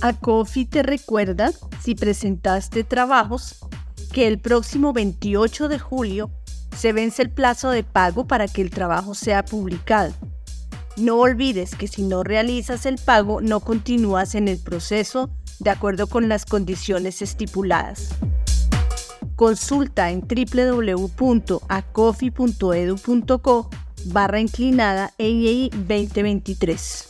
ACOFI te recuerda, si presentaste trabajos, que el próximo 28 de julio se vence el plazo de pago para que el trabajo sea publicado. No olvides que si no realizas el pago no continúas en el proceso de acuerdo con las condiciones estipuladas. Consulta en www.acofi.edu.co barra inclinada EII 2023.